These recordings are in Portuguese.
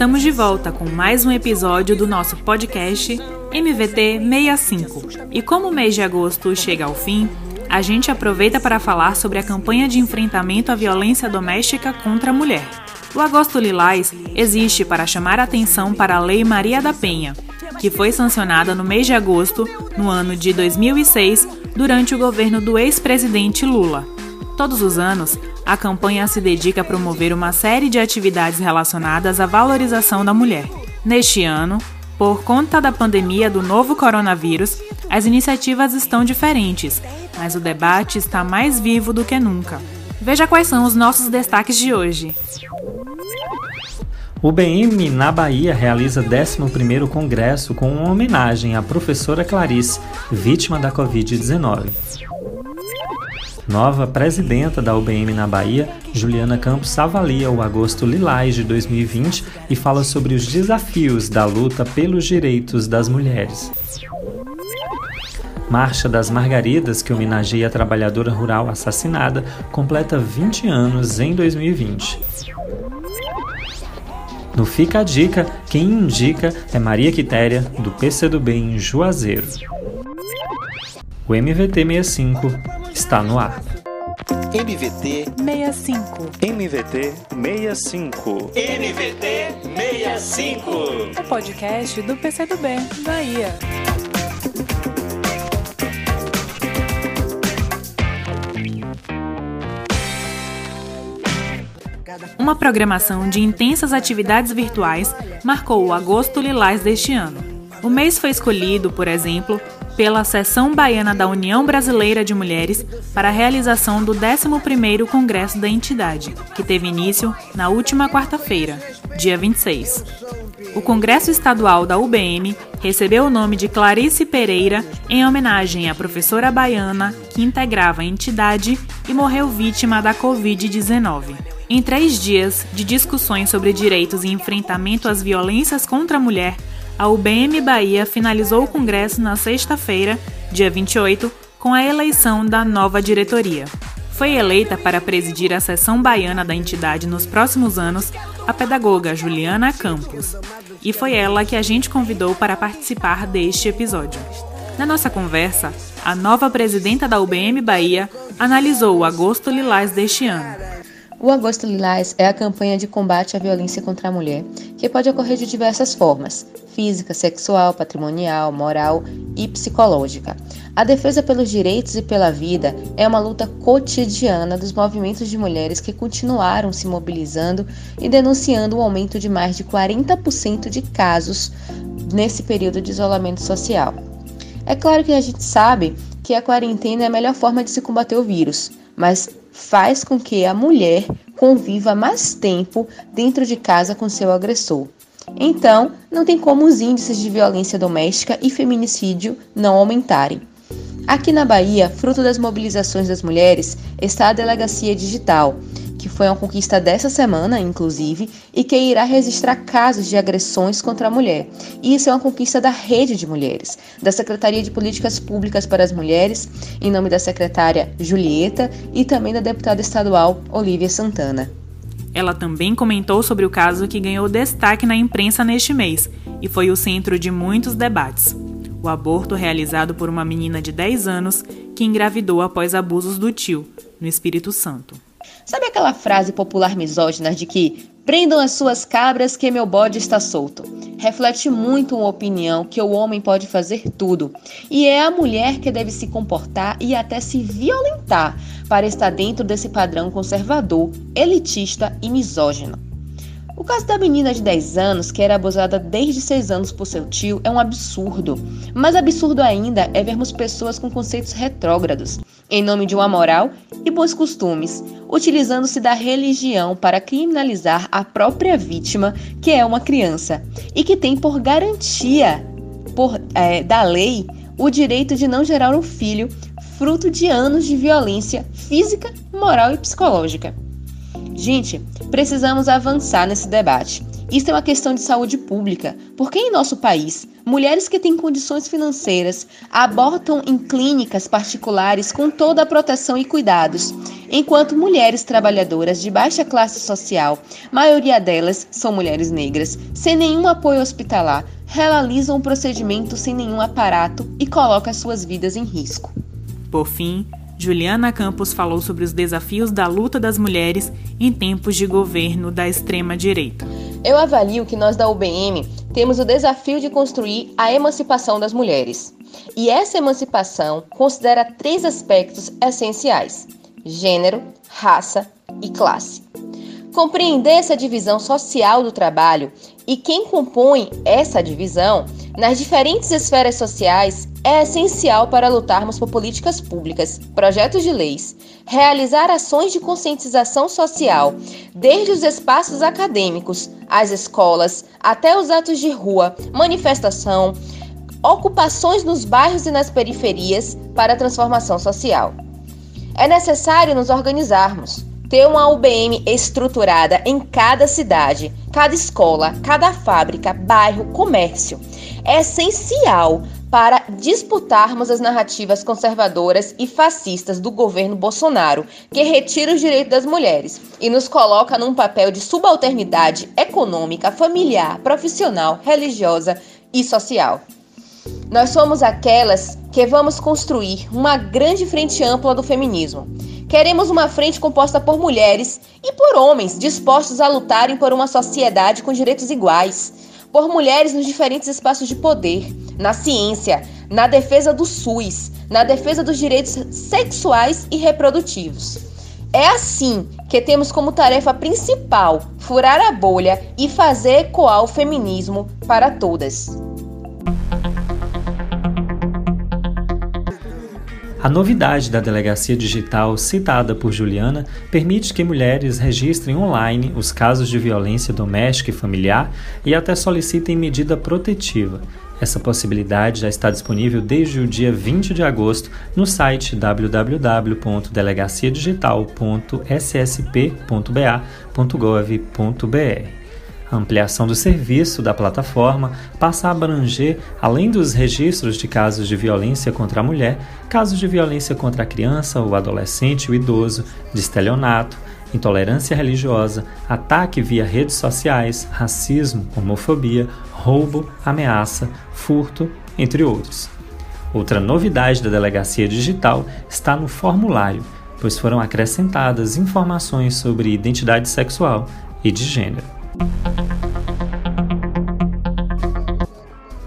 Estamos de volta com mais um episódio do nosso podcast MVT 65. E como o mês de agosto chega ao fim, a gente aproveita para falar sobre a campanha de enfrentamento à violência doméstica contra a mulher. O Agosto Lilás existe para chamar a atenção para a Lei Maria da Penha, que foi sancionada no mês de agosto, no ano de 2006, durante o governo do ex-presidente Lula. Todos os anos, a campanha se dedica a promover uma série de atividades relacionadas à valorização da mulher. Neste ano, por conta da pandemia do novo coronavírus, as iniciativas estão diferentes, mas o debate está mais vivo do que nunca. Veja quais são os nossos destaques de hoje. O BM na Bahia realiza 11º congresso com uma homenagem à professora Clarice, vítima da Covid-19. Nova presidenta da UBM na Bahia, Juliana Campos avalia o Agosto Lilás de 2020 e fala sobre os desafios da luta pelos direitos das mulheres. Marcha das Margaridas, que homenageia a trabalhadora rural assassinada, completa 20 anos em 2020. No Fica a Dica, quem indica é Maria Quitéria, do PCdoB em Juazeiro. O MVT 65 está no ar. MVT 65. MVT 65. MVT 65. O podcast do PCdoB, Bahia. Uma programação de intensas atividades virtuais marcou o agosto lilás deste ano. O mês foi escolhido, por exemplo, pela Seção Baiana da União Brasileira de Mulheres para a realização do 11º Congresso da entidade, que teve início na última quarta-feira, dia 26. O Congresso Estadual da UBM recebeu o nome de Clarice Pereira em homenagem à professora baiana que integrava a entidade e morreu vítima da Covid-19. Em três dias de discussões sobre direitos e enfrentamento às violências contra a mulher, a UBM Bahia finalizou o congresso na sexta-feira, dia 28, com a eleição da nova diretoria. Foi eleita para presidir a seção baiana da entidade nos próximos anos a pedagoga Juliana Campos, e foi ela que a gente convidou para participar deste episódio. Na nossa conversa, a nova presidenta da UBM Bahia analisou o agosto lilás deste ano o Agosto Lilás é a campanha de combate à violência contra a mulher, que pode ocorrer de diversas formas: física, sexual, patrimonial, moral e psicológica. A defesa pelos direitos e pela vida é uma luta cotidiana dos movimentos de mulheres que continuaram se mobilizando e denunciando o aumento de mais de 40% de casos nesse período de isolamento social. É claro que a gente sabe que a quarentena é a melhor forma de se combater o vírus, mas faz com que a mulher conviva mais tempo dentro de casa com seu agressor. Então, não tem como os índices de violência doméstica e feminicídio não aumentarem. Aqui na Bahia, fruto das mobilizações das mulheres, está a Delegacia Digital, que foi uma conquista dessa semana, inclusive, e que irá registrar casos de agressões contra a mulher. E isso é uma conquista da Rede de Mulheres, da Secretaria de Políticas Públicas para as Mulheres, em nome da secretária Julieta e também da deputada estadual Olivia Santana. Ela também comentou sobre o caso que ganhou destaque na imprensa neste mês e foi o centro de muitos debates. O aborto realizado por uma menina de 10 anos que engravidou após abusos do tio, no Espírito Santo. Sabe aquela frase popular misógina de que prendam as suas cabras que meu bode está solto? Reflete muito uma opinião que o homem pode fazer tudo e é a mulher que deve se comportar e até se violentar para estar dentro desse padrão conservador, elitista e misógino. O caso da menina de 10 anos, que era abusada desde 6 anos por seu tio, é um absurdo. Mais absurdo ainda é vermos pessoas com conceitos retrógrados, em nome de uma moral e bons costumes, utilizando-se da religião para criminalizar a própria vítima, que é uma criança, e que tem por garantia por, é, da lei o direito de não gerar um filho fruto de anos de violência física, moral e psicológica. Gente, precisamos avançar nesse debate. Isso é uma questão de saúde pública, porque em nosso país, mulheres que têm condições financeiras abortam em clínicas particulares com toda a proteção e cuidados, enquanto mulheres trabalhadoras de baixa classe social, maioria delas são mulheres negras, sem nenhum apoio hospitalar, realizam o procedimento sem nenhum aparato e colocam suas vidas em risco. Por fim, Juliana Campos falou sobre os desafios da luta das mulheres em tempos de governo da extrema-direita. Eu avalio que nós da UBM temos o desafio de construir a emancipação das mulheres. E essa emancipação considera três aspectos essenciais: gênero, raça e classe. Compreender essa divisão social do trabalho e quem compõe essa divisão nas diferentes esferas sociais é essencial para lutarmos por políticas públicas, projetos de leis, realizar ações de conscientização social, desde os espaços acadêmicos, as escolas, até os atos de rua, manifestação, ocupações nos bairros e nas periferias para a transformação social. É necessário nos organizarmos, ter uma UBM estruturada em cada cidade, cada escola, cada fábrica, bairro, comércio. É essencial para disputarmos as narrativas conservadoras e fascistas do governo Bolsonaro, que retira os direitos das mulheres e nos coloca num papel de subalternidade econômica, familiar, profissional, religiosa e social. Nós somos aquelas que vamos construir uma grande frente ampla do feminismo Queremos uma frente composta por mulheres e por homens dispostos a lutarem por uma sociedade com direitos iguais, por mulheres nos diferentes espaços de poder, na ciência, na defesa do SUS, na defesa dos direitos sexuais e reprodutivos. É assim que temos como tarefa principal furar a bolha e fazer ecoar o feminismo para todas. A novidade da delegacia digital citada por Juliana permite que mulheres registrem online os casos de violência doméstica e familiar e até solicitem medida protetiva. Essa possibilidade já está disponível desde o dia 20 de agosto no site www.delegaciadigital.ssp.ba.gov.br. A ampliação do serviço da plataforma passa a abranger, além dos registros de casos de violência contra a mulher, casos de violência contra a criança, o adolescente o idoso, de estelionato, intolerância religiosa, ataque via redes sociais, racismo, homofobia, roubo, ameaça, furto, entre outros. Outra novidade da delegacia digital está no formulário, pois foram acrescentadas informações sobre identidade sexual e de gênero.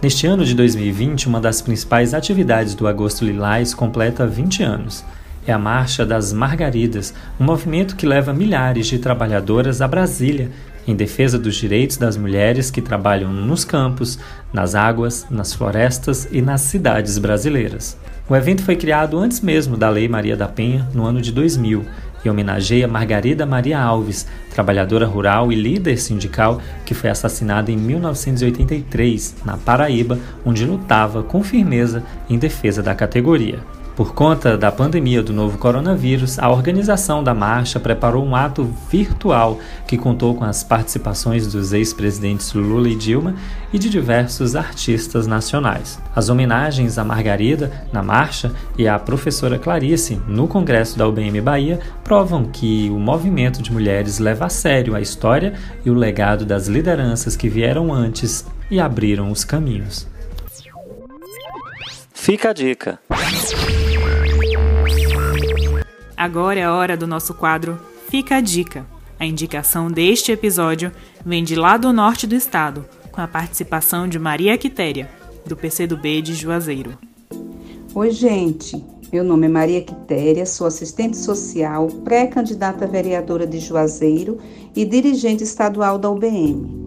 Neste ano de 2020, uma das principais atividades do Agosto Lilás completa 20 anos. É a Marcha das Margaridas, um movimento que leva milhares de trabalhadoras a Brasília em defesa dos direitos das mulheres que trabalham nos campos, nas águas, nas florestas e nas cidades brasileiras. O evento foi criado antes mesmo da Lei Maria da Penha, no ano de 2000, e homenageia Margarida Maria Alves, trabalhadora rural e líder sindical que foi assassinada em 1983, na Paraíba, onde lutava com firmeza em defesa da categoria. Por conta da pandemia do novo coronavírus, a organização da marcha preparou um ato virtual que contou com as participações dos ex-presidentes Lula e Dilma e de diversos artistas nacionais. As homenagens a Margarida na marcha e à professora Clarice no Congresso da UBM Bahia provam que o movimento de mulheres leva a sério a história e o legado das lideranças que vieram antes e abriram os caminhos. Fica a dica. Agora é a hora do nosso quadro Fica a Dica. A indicação deste episódio vem de lá do norte do estado, com a participação de Maria Quitéria, do PCdoB de Juazeiro. Oi, gente. Meu nome é Maria Quitéria, sou assistente social, pré-candidata vereadora de Juazeiro e dirigente estadual da UBM.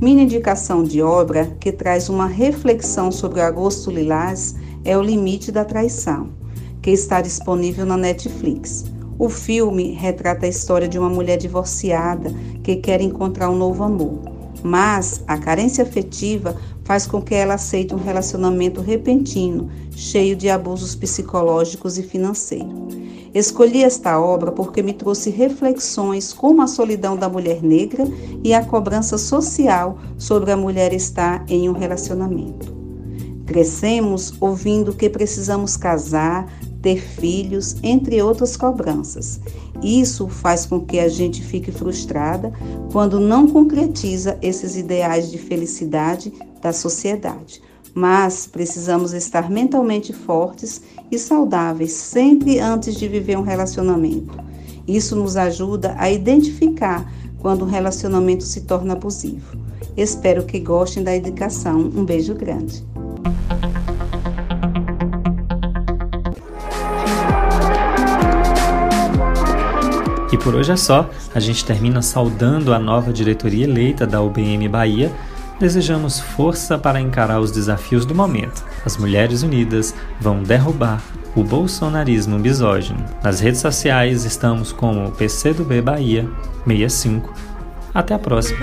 Minha indicação de obra, que traz uma reflexão sobre o agosto lilás, é O Limite da Traição que está disponível na Netflix. O filme retrata a história de uma mulher divorciada que quer encontrar um novo amor, mas a carência afetiva faz com que ela aceite um relacionamento repentino, cheio de abusos psicológicos e financeiros. Escolhi esta obra porque me trouxe reflexões como a solidão da mulher negra e a cobrança social sobre a mulher estar em um relacionamento. Crescemos ouvindo que precisamos casar, ter filhos, entre outras cobranças. Isso faz com que a gente fique frustrada quando não concretiza esses ideais de felicidade da sociedade. Mas precisamos estar mentalmente fortes e saudáveis sempre antes de viver um relacionamento. Isso nos ajuda a identificar quando o relacionamento se torna abusivo. Espero que gostem da educação. Um beijo grande. E por hoje é só. A gente termina saudando a nova diretoria eleita da UBM Bahia. Desejamos força para encarar os desafios do momento. As mulheres unidas vão derrubar o bolsonarismo misógino. Nas redes sociais estamos como PCdoB Bahia 65. Até a próxima.